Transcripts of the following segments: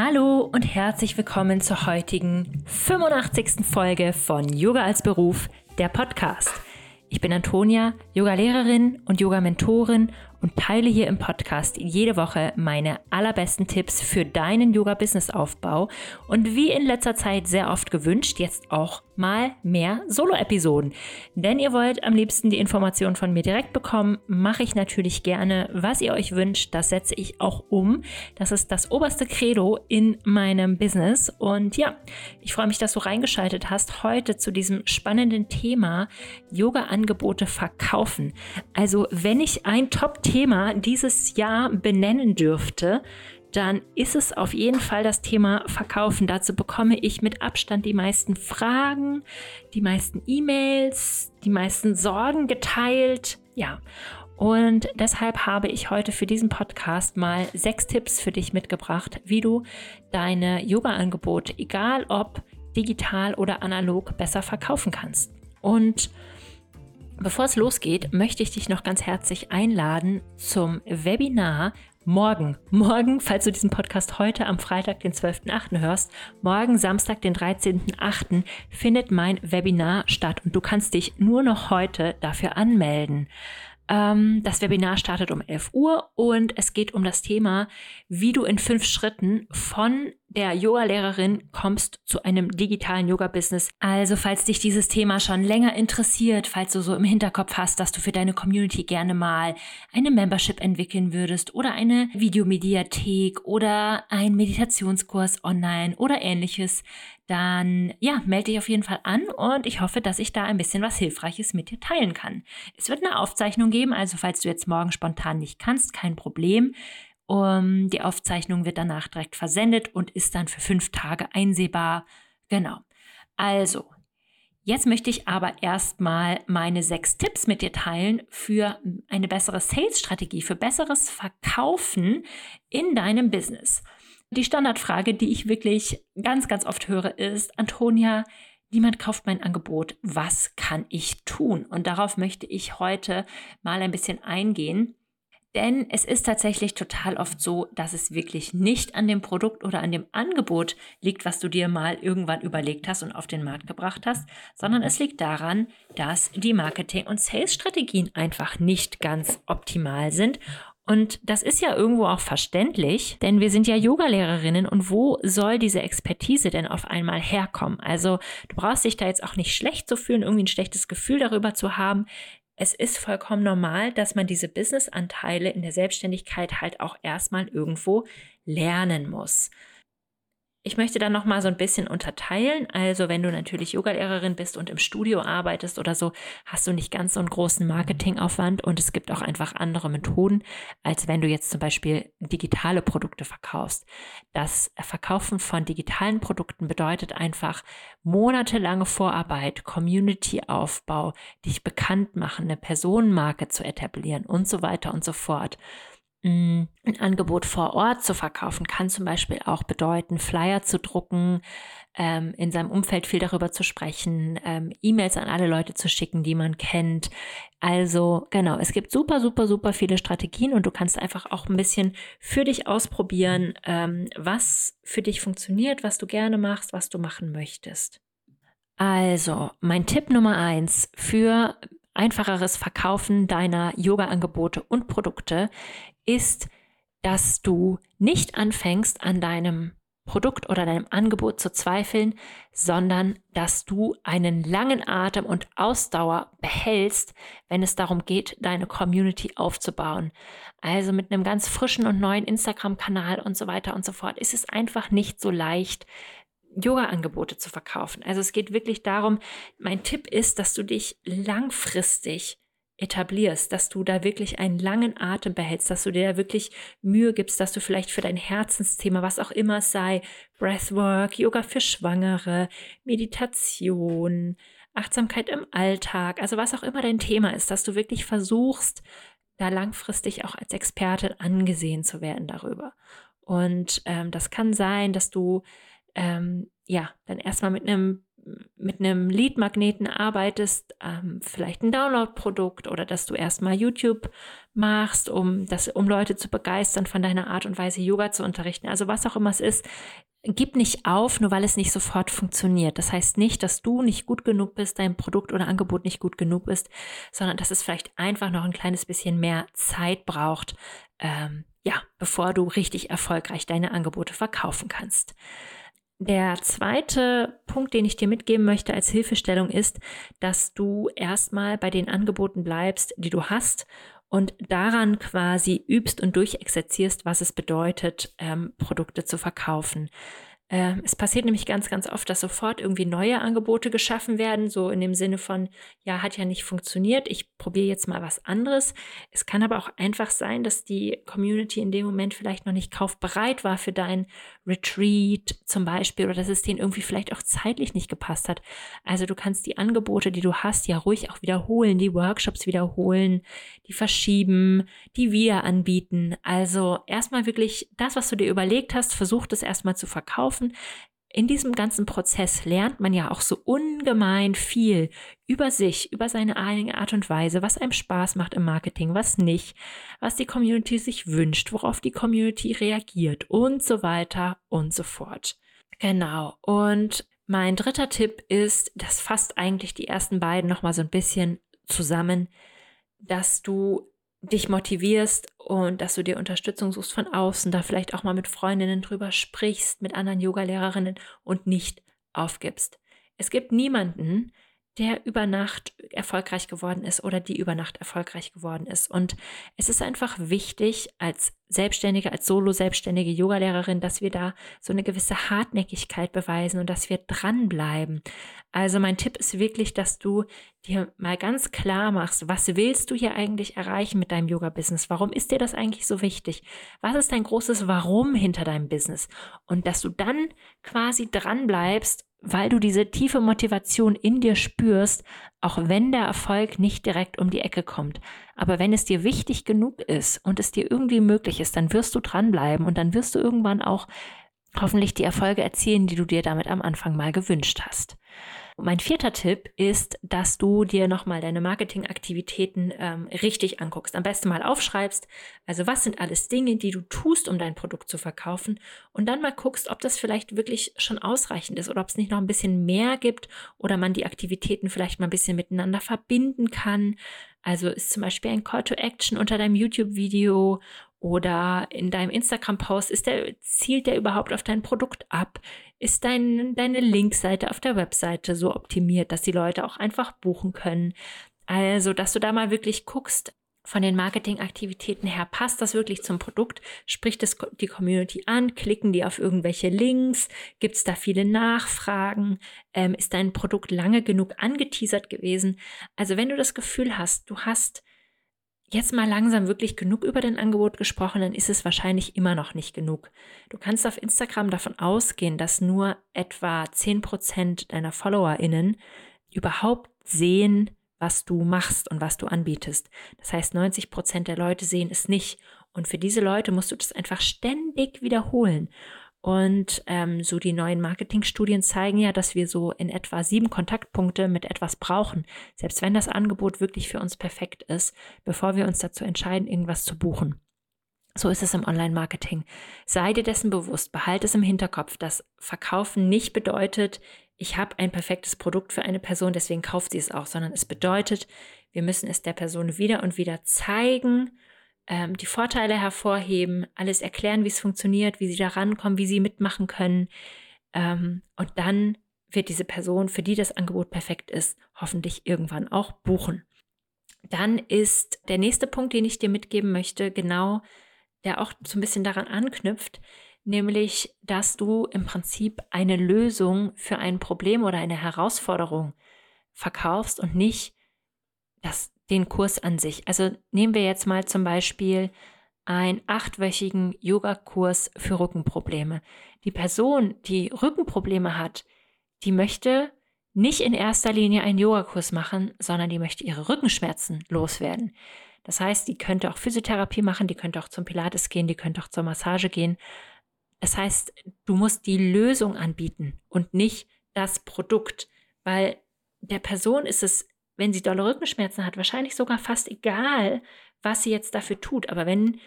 Hallo und herzlich willkommen zur heutigen 85. Folge von Yoga als Beruf, der Podcast. Ich bin Antonia, Yoga-Lehrerin und Yoga-Mentorin und teile hier im Podcast jede Woche meine allerbesten Tipps für deinen Yoga-Business-Aufbau und wie in letzter Zeit sehr oft gewünscht, jetzt auch mal mehr Solo-Episoden. Denn ihr wollt am liebsten die Informationen von mir direkt bekommen, mache ich natürlich gerne. Was ihr euch wünscht, das setze ich auch um. Das ist das oberste Credo in meinem Business. Und ja, ich freue mich, dass du reingeschaltet hast heute zu diesem spannenden Thema Yoga-Angebote verkaufen. Also wenn ich ein Top Thema dieses Jahr benennen dürfte, dann ist es auf jeden Fall das Thema Verkaufen. Dazu bekomme ich mit Abstand die meisten Fragen, die meisten E-Mails, die meisten Sorgen geteilt. Ja, und deshalb habe ich heute für diesen Podcast mal sechs Tipps für dich mitgebracht, wie du deine Yoga-Angebote, egal ob digital oder analog, besser verkaufen kannst. Und Bevor es losgeht, möchte ich dich noch ganz herzlich einladen zum Webinar morgen. Morgen, falls du diesen Podcast heute am Freitag, den 12.8. hörst, morgen Samstag, den 13.8. findet mein Webinar statt und du kannst dich nur noch heute dafür anmelden. Ähm, das Webinar startet um 11 Uhr und es geht um das Thema, wie du in fünf Schritten von der Yoga-Lehrerin kommst zu einem digitalen Yoga-Business. Also falls dich dieses Thema schon länger interessiert, falls du so im Hinterkopf hast, dass du für deine Community gerne mal eine Membership entwickeln würdest oder eine Videomediathek oder ein Meditationskurs online oder ähnliches, dann ja, melde dich auf jeden Fall an und ich hoffe, dass ich da ein bisschen was Hilfreiches mit dir teilen kann. Es wird eine Aufzeichnung geben, also falls du jetzt morgen spontan nicht kannst, kein Problem. Um, die Aufzeichnung wird danach direkt versendet und ist dann für fünf Tage einsehbar. Genau. Also, jetzt möchte ich aber erstmal meine sechs Tipps mit dir teilen für eine bessere Sales-Strategie, für besseres Verkaufen in deinem Business. Die Standardfrage, die ich wirklich ganz, ganz oft höre, ist, Antonia, niemand kauft mein Angebot. Was kann ich tun? Und darauf möchte ich heute mal ein bisschen eingehen. Denn es ist tatsächlich total oft so, dass es wirklich nicht an dem Produkt oder an dem Angebot liegt, was du dir mal irgendwann überlegt hast und auf den Markt gebracht hast, sondern es liegt daran, dass die Marketing- und Sales-Strategien einfach nicht ganz optimal sind und das ist ja irgendwo auch verständlich, denn wir sind ja Yogalehrerinnen und wo soll diese Expertise denn auf einmal herkommen? Also du brauchst dich da jetzt auch nicht schlecht zu fühlen, irgendwie ein schlechtes Gefühl darüber zu haben. Es ist vollkommen normal, dass man diese Businessanteile in der Selbstständigkeit halt auch erstmal irgendwo lernen muss. Ich möchte dann noch mal so ein bisschen unterteilen. Also, wenn du natürlich Yogalehrerin bist und im Studio arbeitest oder so, hast du nicht ganz so einen großen Marketingaufwand und es gibt auch einfach andere Methoden, als wenn du jetzt zum Beispiel digitale Produkte verkaufst. Das Verkaufen von digitalen Produkten bedeutet einfach monatelange Vorarbeit, Community-Aufbau, dich bekannt machen, eine Personenmarke zu etablieren und so weiter und so fort. Mm, ein Angebot vor Ort zu verkaufen kann zum Beispiel auch bedeuten, Flyer zu drucken, ähm, in seinem Umfeld viel darüber zu sprechen, ähm, E-Mails an alle Leute zu schicken, die man kennt. Also genau, es gibt super, super, super viele Strategien und du kannst einfach auch ein bisschen für dich ausprobieren, ähm, was für dich funktioniert, was du gerne machst, was du machen möchtest. Also, mein Tipp Nummer eins für einfacheres Verkaufen deiner Yoga-Angebote und Produkte ist, dass du nicht anfängst an deinem Produkt oder deinem Angebot zu zweifeln, sondern dass du einen langen Atem und Ausdauer behältst, wenn es darum geht, deine Community aufzubauen. Also mit einem ganz frischen und neuen Instagram-Kanal und so weiter und so fort ist es einfach nicht so leicht, Yoga-Angebote zu verkaufen. Also es geht wirklich darum, mein Tipp ist, dass du dich langfristig etablierst, dass du da wirklich einen langen Atem behältst, dass du dir da wirklich Mühe gibst, dass du vielleicht für dein Herzensthema, was auch immer es sei, Breathwork, Yoga für Schwangere, Meditation, Achtsamkeit im Alltag, also was auch immer dein Thema ist, dass du wirklich versuchst, da langfristig auch als Experte angesehen zu werden darüber. Und ähm, das kann sein, dass du ähm, ja, dann erstmal mit einem mit einem Lead-Magneten arbeitest, ähm, vielleicht ein Download-Produkt oder dass du erstmal YouTube machst, um, das, um Leute zu begeistern von deiner Art und Weise, Yoga zu unterrichten. Also was auch immer es ist, gib nicht auf, nur weil es nicht sofort funktioniert. Das heißt nicht, dass du nicht gut genug bist, dein Produkt oder Angebot nicht gut genug ist, sondern dass es vielleicht einfach noch ein kleines bisschen mehr Zeit braucht, ähm, ja, bevor du richtig erfolgreich deine Angebote verkaufen kannst. Der zweite Punkt, den ich dir mitgeben möchte als Hilfestellung ist, dass du erstmal bei den Angeboten bleibst, die du hast und daran quasi übst und durchexerzierst, was es bedeutet, ähm, Produkte zu verkaufen. Ähm, es passiert nämlich ganz, ganz oft, dass sofort irgendwie neue Angebote geschaffen werden, so in dem Sinne von, ja, hat ja nicht funktioniert, ich probiere jetzt mal was anderes. Es kann aber auch einfach sein, dass die Community in dem Moment vielleicht noch nicht kaufbereit war für dein Retreat zum Beispiel oder dass es denen irgendwie vielleicht auch zeitlich nicht gepasst hat. Also du kannst die Angebote, die du hast, ja ruhig auch wiederholen, die Workshops wiederholen, die verschieben, die wieder anbieten. Also erstmal wirklich das, was du dir überlegt hast, versuch das erstmal zu verkaufen laufen. In diesem ganzen Prozess lernt man ja auch so ungemein viel über sich, über seine eigene Art und Weise, was einem Spaß macht im Marketing, was nicht, was die Community sich wünscht, worauf die Community reagiert und so weiter und so fort. Genau. Und mein dritter Tipp ist, das fasst eigentlich die ersten beiden nochmal so ein bisschen zusammen, dass du dich motivierst und dass du dir Unterstützung suchst von außen, da vielleicht auch mal mit Freundinnen drüber sprichst, mit anderen Yoga-Lehrerinnen und nicht aufgibst. Es gibt niemanden, der über Nacht erfolgreich geworden ist oder die über Nacht erfolgreich geworden ist. Und es ist einfach wichtig als Selbstständige, als Solo-selbstständige Yogalehrerin, dass wir da so eine gewisse Hartnäckigkeit beweisen und dass wir dranbleiben. Also mein Tipp ist wirklich, dass du dir mal ganz klar machst, was willst du hier eigentlich erreichen mit deinem Yoga-Business? Warum ist dir das eigentlich so wichtig? Was ist dein großes Warum hinter deinem Business? Und dass du dann quasi dranbleibst weil du diese tiefe Motivation in dir spürst, auch wenn der Erfolg nicht direkt um die Ecke kommt. Aber wenn es dir wichtig genug ist und es dir irgendwie möglich ist, dann wirst du dranbleiben und dann wirst du irgendwann auch hoffentlich die Erfolge erzielen, die du dir damit am Anfang mal gewünscht hast. Und mein vierter Tipp ist, dass du dir nochmal deine Marketingaktivitäten ähm, richtig anguckst. Am besten mal aufschreibst, also was sind alles Dinge, die du tust, um dein Produkt zu verkaufen und dann mal guckst, ob das vielleicht wirklich schon ausreichend ist oder ob es nicht noch ein bisschen mehr gibt oder man die Aktivitäten vielleicht mal ein bisschen miteinander verbinden kann. Also ist zum Beispiel ein Call to Action unter deinem YouTube-Video oder in deinem Instagram-Post, der, zielt der überhaupt auf dein Produkt ab? Ist dein, deine Linkseite auf der Webseite so optimiert, dass die Leute auch einfach buchen können? Also, dass du da mal wirklich guckst, von den Marketingaktivitäten her, passt das wirklich zum Produkt? Spricht es die Community an? Klicken die auf irgendwelche Links? Gibt es da viele Nachfragen? Ähm, ist dein Produkt lange genug angeteasert gewesen? Also wenn du das Gefühl hast, du hast jetzt mal langsam wirklich genug über dein Angebot gesprochen, dann ist es wahrscheinlich immer noch nicht genug. Du kannst auf Instagram davon ausgehen, dass nur etwa 10% deiner FollowerInnen überhaupt sehen, was du machst und was du anbietest. Das heißt, 90% der Leute sehen es nicht. Und für diese Leute musst du das einfach ständig wiederholen. Und ähm, so die neuen Marketingstudien zeigen ja, dass wir so in etwa sieben Kontaktpunkte mit etwas brauchen, selbst wenn das Angebot wirklich für uns perfekt ist, bevor wir uns dazu entscheiden, irgendwas zu buchen. So ist es im Online-Marketing. Sei dir dessen bewusst, behalte es im Hinterkopf, dass Verkaufen nicht bedeutet, ich habe ein perfektes Produkt für eine Person, deswegen kauft sie es auch, sondern es bedeutet, wir müssen es der Person wieder und wieder zeigen ähm, die Vorteile hervorheben, alles erklären, wie es funktioniert, wie sie da rankommen, wie sie mitmachen können. Ähm, und dann wird diese Person, für die das Angebot perfekt ist, hoffentlich irgendwann auch buchen. Dann ist der nächste Punkt, den ich dir mitgeben möchte, genau, der auch so ein bisschen daran anknüpft, nämlich, dass du im Prinzip eine Lösung für ein Problem oder eine Herausforderung verkaufst und nicht das den Kurs an sich. Also nehmen wir jetzt mal zum Beispiel einen achtwöchigen Yogakurs für Rückenprobleme. Die Person, die Rückenprobleme hat, die möchte nicht in erster Linie einen Yogakurs machen, sondern die möchte ihre Rückenschmerzen loswerden. Das heißt, die könnte auch Physiotherapie machen, die könnte auch zum Pilates gehen, die könnte auch zur Massage gehen. Das heißt, du musst die Lösung anbieten und nicht das Produkt, weil der Person ist es, wenn sie dolle Rückenschmerzen hat, wahrscheinlich sogar fast egal, was sie jetzt dafür tut. Aber wenn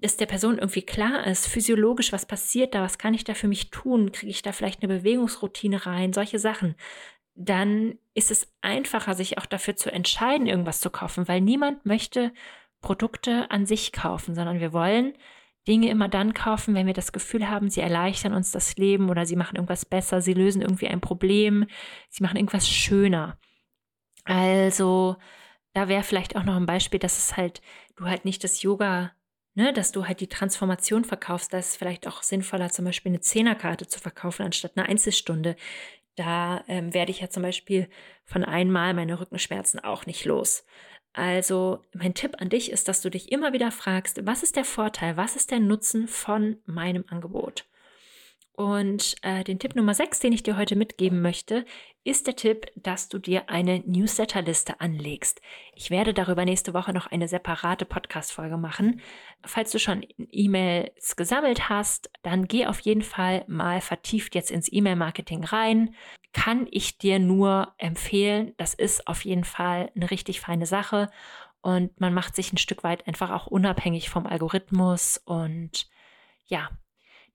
es der Person irgendwie klar ist, physiologisch, was passiert da, was kann ich da für mich tun, kriege ich da vielleicht eine Bewegungsroutine rein, solche Sachen, dann ist es einfacher, sich auch dafür zu entscheiden, irgendwas zu kaufen, weil niemand möchte Produkte an sich kaufen, sondern wir wollen Dinge immer dann kaufen, wenn wir das Gefühl haben, sie erleichtern uns das Leben oder sie machen irgendwas besser, sie lösen irgendwie ein Problem, sie machen irgendwas schöner. Also, da wäre vielleicht auch noch ein Beispiel, dass es halt, du halt nicht das Yoga, ne, dass du halt die Transformation verkaufst. Da ist es vielleicht auch sinnvoller, zum Beispiel eine Zehnerkarte zu verkaufen, anstatt eine Einzelstunde. Da ähm, werde ich ja zum Beispiel von einmal meine Rückenschmerzen auch nicht los. Also mein Tipp an dich ist, dass du dich immer wieder fragst, was ist der Vorteil, was ist der Nutzen von meinem Angebot? Und äh, den Tipp Nummer 6, den ich dir heute mitgeben möchte, ist der Tipp, dass du dir eine Newsletterliste anlegst. Ich werde darüber nächste Woche noch eine separate Podcast-Folge machen. Falls du schon E-Mails gesammelt hast, dann geh auf jeden Fall mal vertieft jetzt ins E-Mail-Marketing rein. Kann ich dir nur empfehlen. Das ist auf jeden Fall eine richtig feine Sache. Und man macht sich ein Stück weit einfach auch unabhängig vom Algorithmus. Und ja,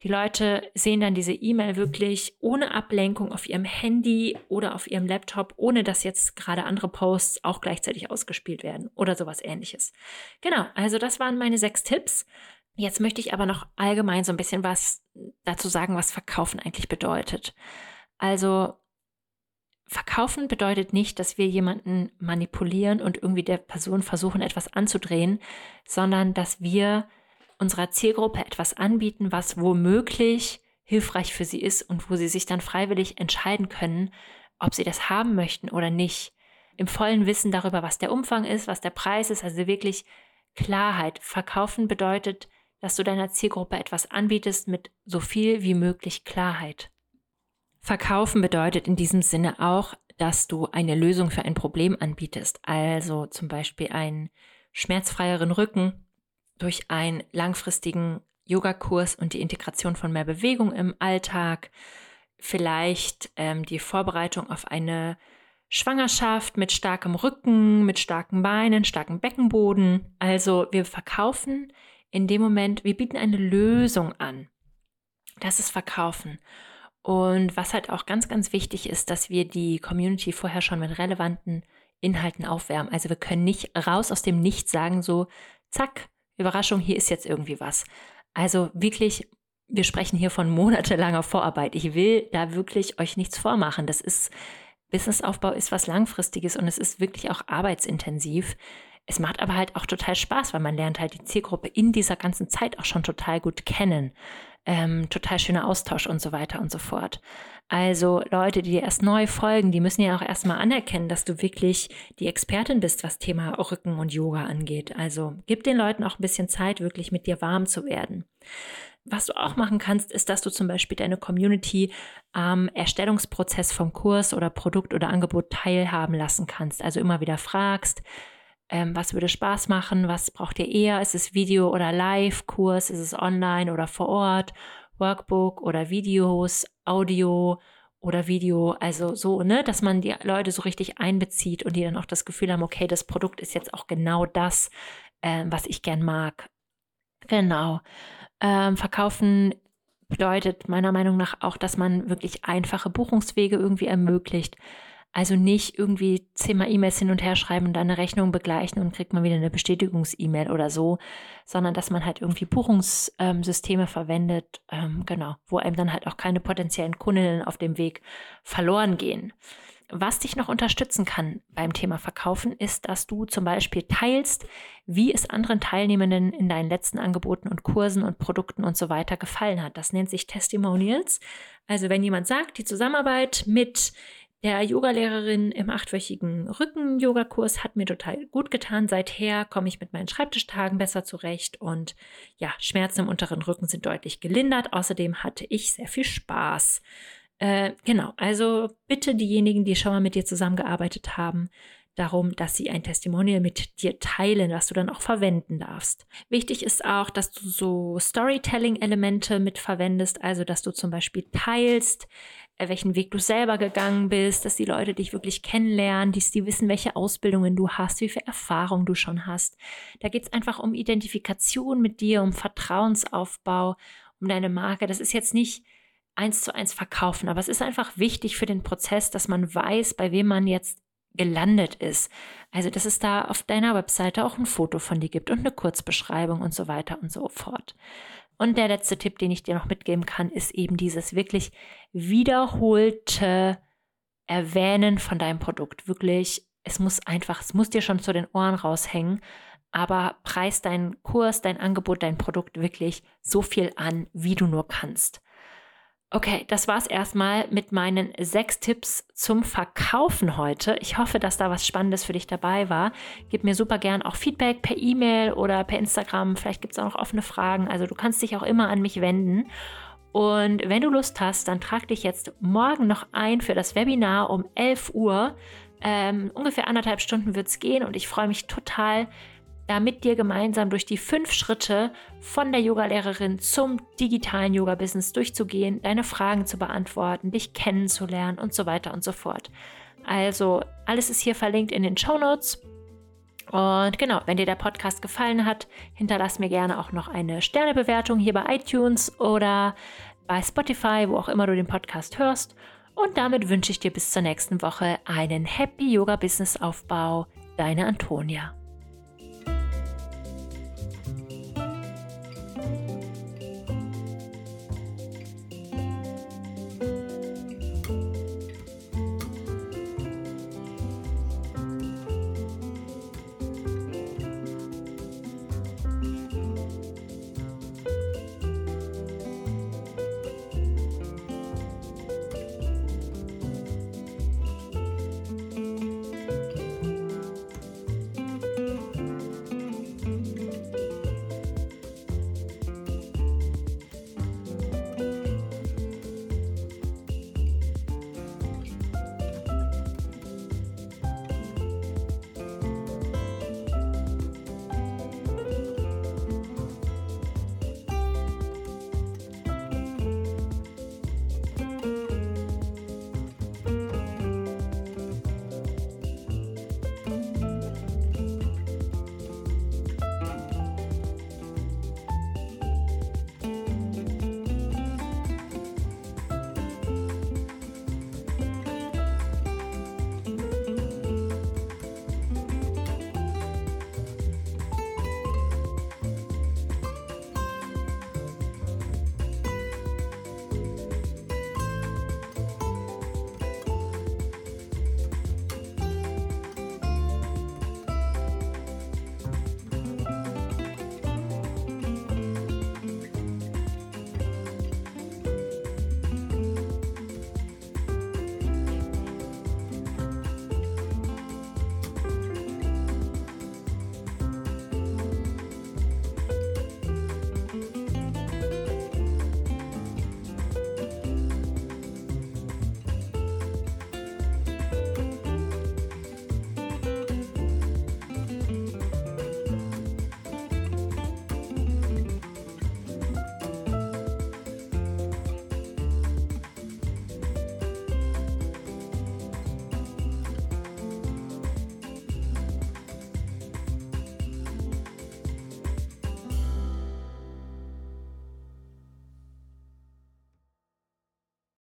die Leute sehen dann diese E-Mail wirklich ohne Ablenkung auf ihrem Handy oder auf ihrem Laptop, ohne dass jetzt gerade andere Posts auch gleichzeitig ausgespielt werden oder sowas ähnliches. Genau, also das waren meine sechs Tipps. Jetzt möchte ich aber noch allgemein so ein bisschen was dazu sagen, was Verkaufen eigentlich bedeutet. Also Verkaufen bedeutet nicht, dass wir jemanden manipulieren und irgendwie der Person versuchen, etwas anzudrehen, sondern dass wir unserer Zielgruppe etwas anbieten, was womöglich hilfreich für sie ist und wo sie sich dann freiwillig entscheiden können, ob sie das haben möchten oder nicht. Im vollen Wissen darüber, was der Umfang ist, was der Preis ist, also wirklich Klarheit. Verkaufen bedeutet, dass du deiner Zielgruppe etwas anbietest mit so viel wie möglich Klarheit. Verkaufen bedeutet in diesem Sinne auch, dass du eine Lösung für ein Problem anbietest, also zum Beispiel einen schmerzfreieren Rücken durch einen langfristigen Yogakurs und die Integration von mehr Bewegung im Alltag, vielleicht ähm, die Vorbereitung auf eine Schwangerschaft mit starkem Rücken, mit starken Beinen, starkem Beckenboden. Also wir verkaufen in dem Moment, wir bieten eine Lösung an. Das ist Verkaufen. Und was halt auch ganz, ganz wichtig ist, dass wir die Community vorher schon mit relevanten Inhalten aufwärmen. Also wir können nicht raus aus dem Nichts sagen, so, zack, Überraschung, hier ist jetzt irgendwie was. Also wirklich, wir sprechen hier von monatelanger Vorarbeit. Ich will da wirklich euch nichts vormachen. Das ist, Businessaufbau ist was Langfristiges und es ist wirklich auch arbeitsintensiv. Es macht aber halt auch total Spaß, weil man lernt halt die Zielgruppe in dieser ganzen Zeit auch schon total gut kennen. Ähm, total schöner Austausch und so weiter und so fort. Also Leute, die dir erst neu folgen, die müssen ja auch erstmal anerkennen, dass du wirklich die Expertin bist, was Thema Rücken und Yoga angeht. Also gib den Leuten auch ein bisschen Zeit, wirklich mit dir warm zu werden. Was du auch machen kannst, ist, dass du zum Beispiel deine Community am Erstellungsprozess vom Kurs oder Produkt oder Angebot teilhaben lassen kannst. Also immer wieder fragst, ähm, was würde Spaß machen, was braucht ihr eher? Ist es Video oder Live-Kurs? Ist es online oder vor Ort? Workbook oder Videos, Audio oder Video, also so, ne, dass man die Leute so richtig einbezieht und die dann auch das Gefühl haben, okay, das Produkt ist jetzt auch genau das, äh, was ich gern mag. Genau. Ähm, verkaufen bedeutet meiner Meinung nach auch, dass man wirklich einfache Buchungswege irgendwie ermöglicht. Also nicht irgendwie zehnmal E-Mails hin und her schreiben und dann eine Rechnung begleichen und kriegt man wieder eine Bestätigungs-E-Mail oder so, sondern dass man halt irgendwie Buchungssysteme ähm, verwendet, ähm, genau, wo einem dann halt auch keine potenziellen Kundinnen auf dem Weg verloren gehen. Was dich noch unterstützen kann beim Thema Verkaufen, ist, dass du zum Beispiel teilst, wie es anderen Teilnehmenden in deinen letzten Angeboten und Kursen und Produkten und so weiter gefallen hat. Das nennt sich Testimonials. Also wenn jemand sagt, die Zusammenarbeit mit der Yogalehrerin im achtwöchigen Rücken-Yoga-Kurs hat mir total gut getan. Seither komme ich mit meinen Schreibtischtagen besser zurecht und ja, Schmerzen im unteren Rücken sind deutlich gelindert. Außerdem hatte ich sehr viel Spaß. Äh, genau, also bitte diejenigen, die schon mal mit dir zusammengearbeitet haben, darum, dass sie ein Testimonial mit dir teilen, was du dann auch verwenden darfst. Wichtig ist auch, dass du so Storytelling-Elemente mit verwendest, also dass du zum Beispiel teilst, welchen Weg du selber gegangen bist, dass die Leute dich wirklich kennenlernen, dass die wissen, welche Ausbildungen du hast, wie viel Erfahrung du schon hast. Da geht es einfach um Identifikation mit dir, um Vertrauensaufbau, um deine Marke. Das ist jetzt nicht eins zu eins verkaufen, aber es ist einfach wichtig für den Prozess, dass man weiß, bei wem man jetzt gelandet ist. Also, dass es da auf deiner Webseite auch ein Foto von dir gibt und eine Kurzbeschreibung und so weiter und so fort. Und der letzte Tipp, den ich dir noch mitgeben kann, ist eben dieses wirklich wiederholte Erwähnen von deinem Produkt. Wirklich, es muss einfach, es muss dir schon zu den Ohren raushängen, aber preis deinen Kurs, dein Angebot, dein Produkt wirklich so viel an, wie du nur kannst. Okay, das war's erstmal mit meinen sechs Tipps zum Verkaufen heute. Ich hoffe, dass da was Spannendes für dich dabei war. Gib mir super gern auch Feedback per E-Mail oder per Instagram. Vielleicht gibt es auch noch offene Fragen. Also du kannst dich auch immer an mich wenden. Und wenn du Lust hast, dann trag dich jetzt morgen noch ein für das Webinar um 11 Uhr. Ähm, ungefähr anderthalb Stunden wird es gehen und ich freue mich total, da mit dir gemeinsam durch die fünf Schritte von der Yogalehrerin zum digitalen Yoga-Business durchzugehen, deine Fragen zu beantworten, dich kennenzulernen und so weiter und so fort. Also alles ist hier verlinkt in den Show Notes. Und genau, wenn dir der Podcast gefallen hat, hinterlass mir gerne auch noch eine Sternebewertung hier bei iTunes oder bei Spotify, wo auch immer du den Podcast hörst. Und damit wünsche ich dir bis zur nächsten Woche einen Happy Yoga Business Aufbau. Deine Antonia.